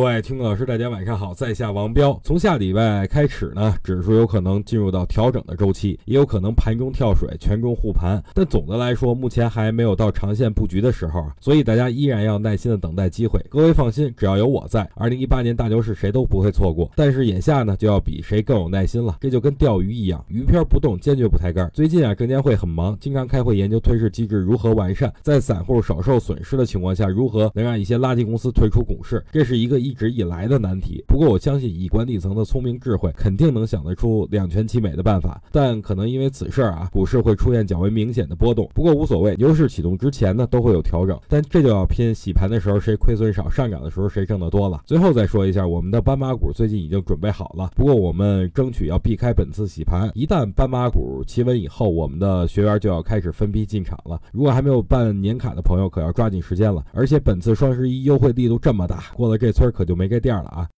各位听众老师，大家晚上好，在下王彪。从下礼拜开始呢，指数有可能进入到调整的周期，也有可能盘中跳水，权重护盘。但总的来说，目前还没有到长线布局的时候，所以大家依然要耐心的等待机会。各位放心，只要有我在，二零一八年大牛市谁都不会错过。但是眼下呢，就要比谁更有耐心了。这就跟钓鱼一样，鱼漂不动，坚决不抬竿。最近啊，证监会很忙，经常开会研究退市机制如何完善，在散户少受损失的情况下，如何能让一些垃圾公司退出股市。这是一个一。一直以来的难题，不过我相信以管理层的聪明智慧，肯定能想得出两全其美的办法。但可能因为此事啊，股市会出现较为明显的波动。不过无所谓，牛市启动之前呢，都会有调整。但这就要拼洗盘的时候谁亏损少，上涨的时候谁挣得多了。最后再说一下，我们的斑马股最近已经准备好了，不过我们争取要避开本次洗盘。一旦斑马股企稳以后，我们的学员就要开始分批进场了。如果还没有办年卡的朋友，可要抓紧时间了。而且本次双十一优惠力度这么大，过了这村可可就没这店了啊！